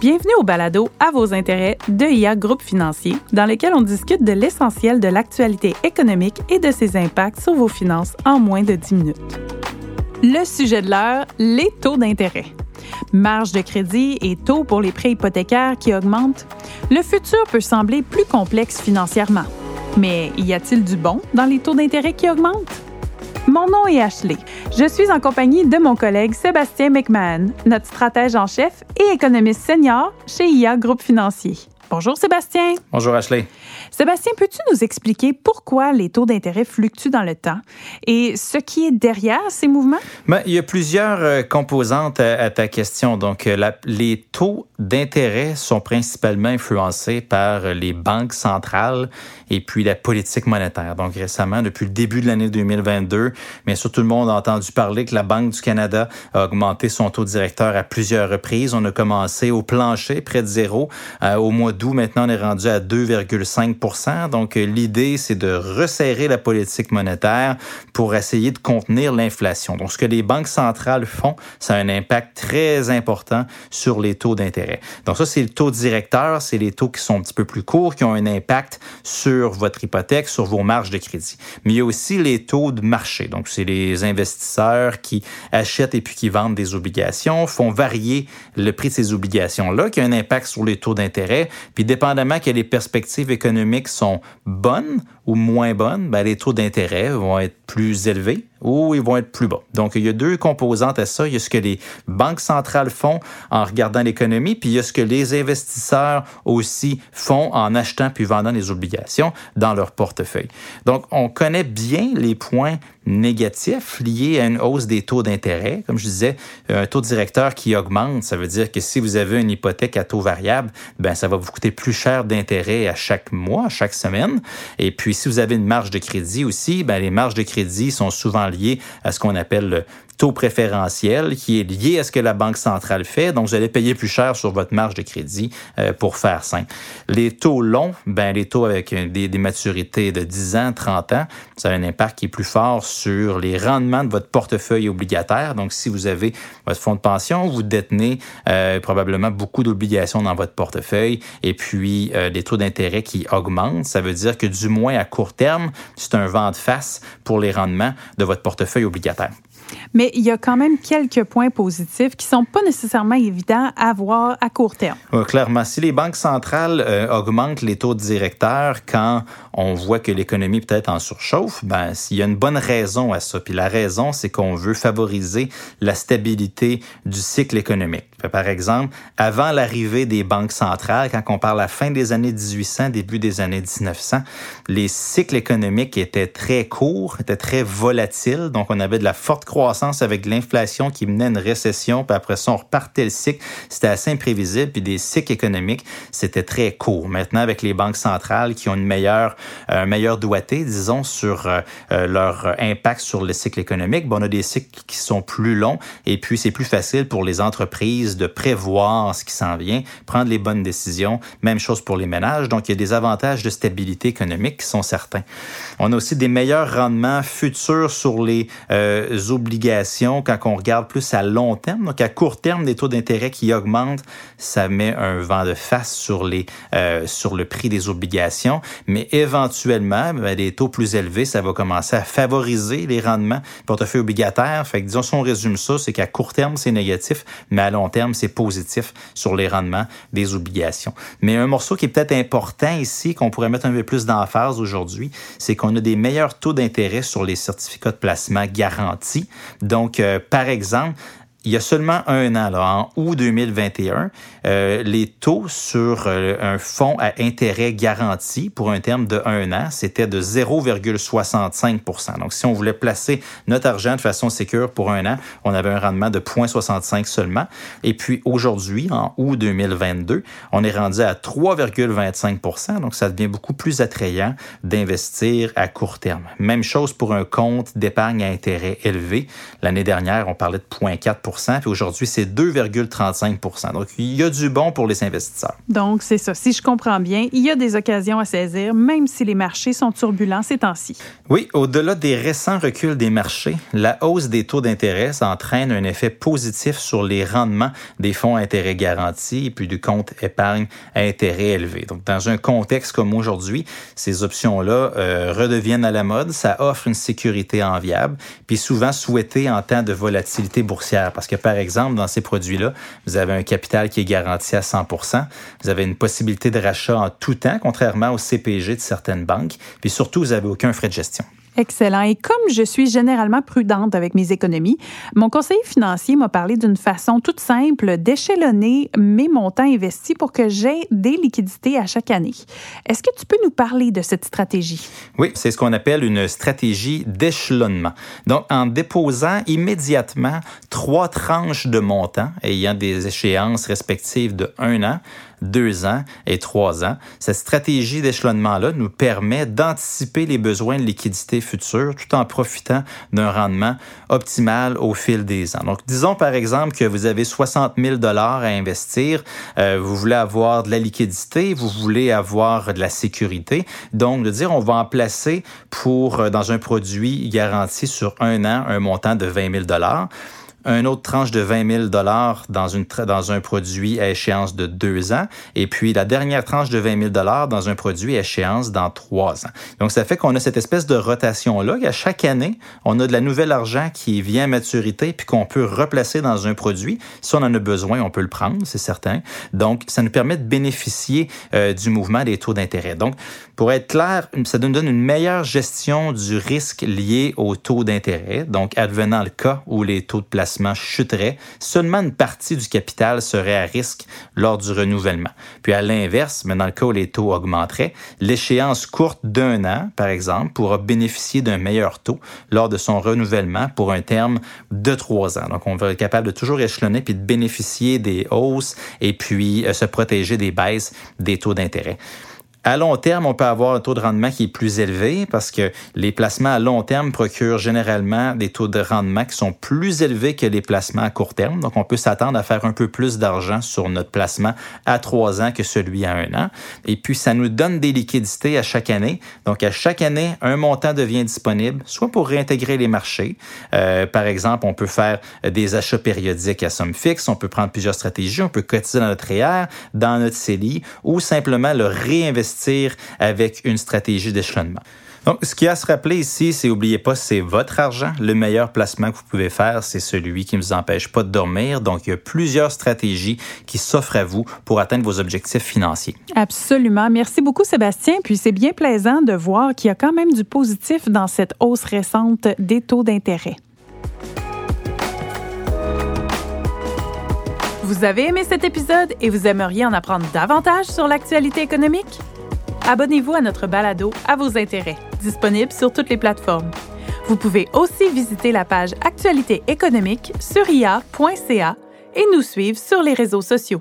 Bienvenue au balado À vos intérêts de IA Groupe Financier, dans lequel on discute de l'essentiel de l'actualité économique et de ses impacts sur vos finances en moins de 10 minutes. Le sujet de l'heure, les taux d'intérêt. Marge de crédit et taux pour les prêts hypothécaires qui augmentent. Le futur peut sembler plus complexe financièrement. Mais y a-t-il du bon dans les taux d'intérêt qui augmentent? Mon nom est Ashley. Je suis en compagnie de mon collègue Sébastien McMahon, notre stratège en chef et économiste senior chez IA Groupe Financier. Bonjour Sébastien. Bonjour Ashley. Sébastien, peux-tu nous expliquer pourquoi les taux d'intérêt fluctuent dans le temps et ce qui est derrière ces mouvements? Ben, il y a plusieurs euh, composantes à, ta question. Donc, euh, les taux d'intérêt sont principalement influencés par les banques centrales et puis la politique monétaire. Donc, récemment, depuis le début de l'année 2022, bien sûr, tout le monde a entendu parler que la Banque du Canada a augmenté son taux directeur à plusieurs reprises. On a commencé au plancher, près de zéro, euh, au mois d'où maintenant on est rendu à 2,5 Donc, euh, l'idée, c'est de resserrer la politique monétaire pour essayer de contenir l'inflation. Donc, ce que les banques centrales font, ça a un impact très important sur les taux d'intérêt. Donc, ça, c'est le taux directeur, c'est les taux qui sont un petit peu plus courts, qui ont un impact sur votre hypothèque, sur vos marges de crédit. Mais il y a aussi les taux de marché. Donc, c'est les investisseurs qui achètent et puis qui vendent des obligations, font varier le prix de ces obligations-là, qui a un impact sur les taux d'intérêt. Puis dépendamment que les perspectives économiques sont bonnes ou moins bonnes, ben, les taux d'intérêt vont être plus élevés ou ils vont être plus bas. Donc, il y a deux composantes à ça. Il y a ce que les banques centrales font en regardant l'économie, puis il y a ce que les investisseurs aussi font en achetant puis vendant les obligations dans leur portefeuille. Donc, on connaît bien les points négatifs liés à une hausse des taux d'intérêt. Comme je disais, un taux directeur qui augmente, ça veut dire que si vous avez une hypothèque à taux variable, ben ça va vous coûter plus cher d'intérêt à chaque mois, à chaque semaine. Et puis, si vous avez une marge de crédit aussi, ben les marges de crédit sont souvent liées à ce qu'on appelle le taux préférentiel qui est lié à ce que la Banque centrale fait. Donc, vous allez payer plus cher sur votre marge de crédit euh, pour faire simple. Les taux longs, ben, les taux avec des, des, maturités de 10 ans, 30 ans, ça a un impact qui est plus fort sur les rendements de votre portefeuille obligataire. Donc, si vous avez votre fonds de pension, vous détenez euh, probablement beaucoup d'obligations dans votre portefeuille et puis euh, les taux d'intérêt qui augmentent, ça veut dire que du moins à court terme, c'est un vent de face pour les rendements de votre portefeuille obligataire. Mais il y a quand même quelques points positifs qui sont pas nécessairement évidents à voir à court terme. clairement, si les banques centrales euh, augmentent les taux directeurs quand on voit que l'économie peut-être en surchauffe, ben s'il y a une bonne raison à ça. Puis la raison, c'est qu'on veut favoriser la stabilité du cycle économique. Par exemple, avant l'arrivée des banques centrales, quand on parle à la fin des années 1800, début des années 1900, les cycles économiques étaient très courts, étaient très volatiles. Donc, on avait de la forte croissance avec l'inflation qui menait une récession, puis après ça, on repartait le cycle. C'était assez imprévisible, puis des cycles économiques, c'était très court. Maintenant, avec les banques centrales qui ont une meilleure, un euh, meilleur doigté, disons, sur euh, euh, leur impact sur le cycle économique, bon, on a des cycles qui sont plus longs, et puis c'est plus facile pour les entreprises de prévoir ce qui s'en vient, prendre les bonnes décisions. Même chose pour les ménages. Donc, il y a des avantages de stabilité économique qui sont certains. On a aussi des meilleurs rendements futurs sur les euh, quand on regarde plus à long terme. Donc, à court terme, des taux d'intérêt qui augmentent, ça met un vent de face sur, les, euh, sur le prix des obligations. Mais éventuellement, ben, des taux plus élevés, ça va commencer à favoriser les rendements portefeuille obligataire. Fait que, disons, si on résume ça, c'est qu'à court terme, c'est négatif, mais à long terme, c'est positif sur les rendements des obligations. Mais un morceau qui est peut-être important ici, qu'on pourrait mettre un peu plus d'emphase aujourd'hui, c'est qu'on a des meilleurs taux d'intérêt sur les certificats de placement garantis. Donc, euh, par exemple, il y a seulement un an, en août 2021, euh, les taux sur euh, un fonds à intérêt garanti pour un terme de un an, c'était de 0,65% Donc, si on voulait placer notre argent de façon sécure pour un an, on avait un rendement de 0,65 seulement. Et puis aujourd'hui, en août 2022, on est rendu à 3,25% Donc, ça devient beaucoup plus attrayant d'investir à court terme. Même chose pour un compte d'épargne à intérêt élevé. L'année dernière, on parlait de 0,4 puis aujourd'hui, c'est 2,35 Donc, il y a du bon pour les investisseurs. Donc, c'est ça. Si je comprends bien, il y a des occasions à saisir, même si les marchés sont turbulents ces temps-ci. Oui, au-delà des récents reculs des marchés, la hausse des taux d'intérêt entraîne un effet positif sur les rendements des fonds à intérêt garantis et puis du compte épargne à intérêt élevé. Donc, dans un contexte comme aujourd'hui, ces options-là euh, redeviennent à la mode. Ça offre une sécurité enviable, puis souvent souhaitée en temps de volatilité boursière. Parce que, par exemple, dans ces produits-là, vous avez un capital qui est garanti à 100% Vous avez une possibilité de rachat en tout temps, contrairement au CPG de certaines banques. Puis surtout, vous n'avez aucun frais de gestion. Excellent. Et comme je suis généralement prudente avec mes économies, mon conseiller financier m'a parlé d'une façon toute simple d'échelonner mes montants investis pour que j'aie des liquidités à chaque année. Est-ce que tu peux nous parler de cette stratégie? Oui, c'est ce qu'on appelle une stratégie d'échelonnement. Donc, en déposant immédiatement trois tranches de montants ayant des échéances respectives de un an, deux ans et trois ans. Cette stratégie d'échelonnement-là nous permet d'anticiper les besoins de liquidité futurs tout en profitant d'un rendement optimal au fil des ans. Donc, disons par exemple que vous avez 60 000 dollars à investir, euh, vous voulez avoir de la liquidité, vous voulez avoir de la sécurité. Donc, de dire on va en placer pour euh, dans un produit garanti sur un an un montant de 20 000 dollars un autre tranche de 20 000 dollars dans, une, dans un produit à échéance de deux ans, et puis la dernière tranche de 20 000 dollars dans un produit à échéance dans trois ans. Donc, ça fait qu'on a cette espèce de rotation-là, qu'à chaque année, on a de la nouvelle argent qui vient à maturité, puis qu'on peut replacer dans un produit. Si on en a besoin, on peut le prendre, c'est certain. Donc, ça nous permet de bénéficier euh, du mouvement des taux d'intérêt. Donc, pour être clair, ça nous donne une meilleure gestion du risque lié aux taux d'intérêt. Donc, advenant le cas où les taux de placement chuterait, seulement une partie du capital serait à risque lors du renouvellement. Puis à l'inverse, mais dans le cas où les taux augmenteraient, l'échéance courte d'un an, par exemple, pourra bénéficier d'un meilleur taux lors de son renouvellement pour un terme de trois ans. Donc, on va être capable de toujours échelonner puis de bénéficier des hausses et puis euh, se protéger des baisses des taux d'intérêt. À long terme, on peut avoir un taux de rendement qui est plus élevé parce que les placements à long terme procurent généralement des taux de rendement qui sont plus élevés que les placements à court terme. Donc, on peut s'attendre à faire un peu plus d'argent sur notre placement à trois ans que celui à un an. Et puis, ça nous donne des liquidités à chaque année. Donc, à chaque année, un montant devient disponible, soit pour réintégrer les marchés. Euh, par exemple, on peut faire des achats périodiques à somme fixe. On peut prendre plusieurs stratégies. On peut cotiser dans notre REER, dans notre CELI ou simplement le réinvestir avec une stratégie d'échelonnement. Donc, ce qu'il y a à se rappeler ici, c'est n'oubliez pas, c'est votre argent. Le meilleur placement que vous pouvez faire, c'est celui qui ne vous empêche pas de dormir. Donc, il y a plusieurs stratégies qui s'offrent à vous pour atteindre vos objectifs financiers. Absolument. Merci beaucoup, Sébastien. Puis, c'est bien plaisant de voir qu'il y a quand même du positif dans cette hausse récente des taux d'intérêt. Vous avez aimé cet épisode et vous aimeriez en apprendre davantage sur l'actualité économique? Abonnez-vous à notre balado à vos intérêts, disponible sur toutes les plateformes. Vous pouvez aussi visiter la page Actualité économique sur ia.ca et nous suivre sur les réseaux sociaux.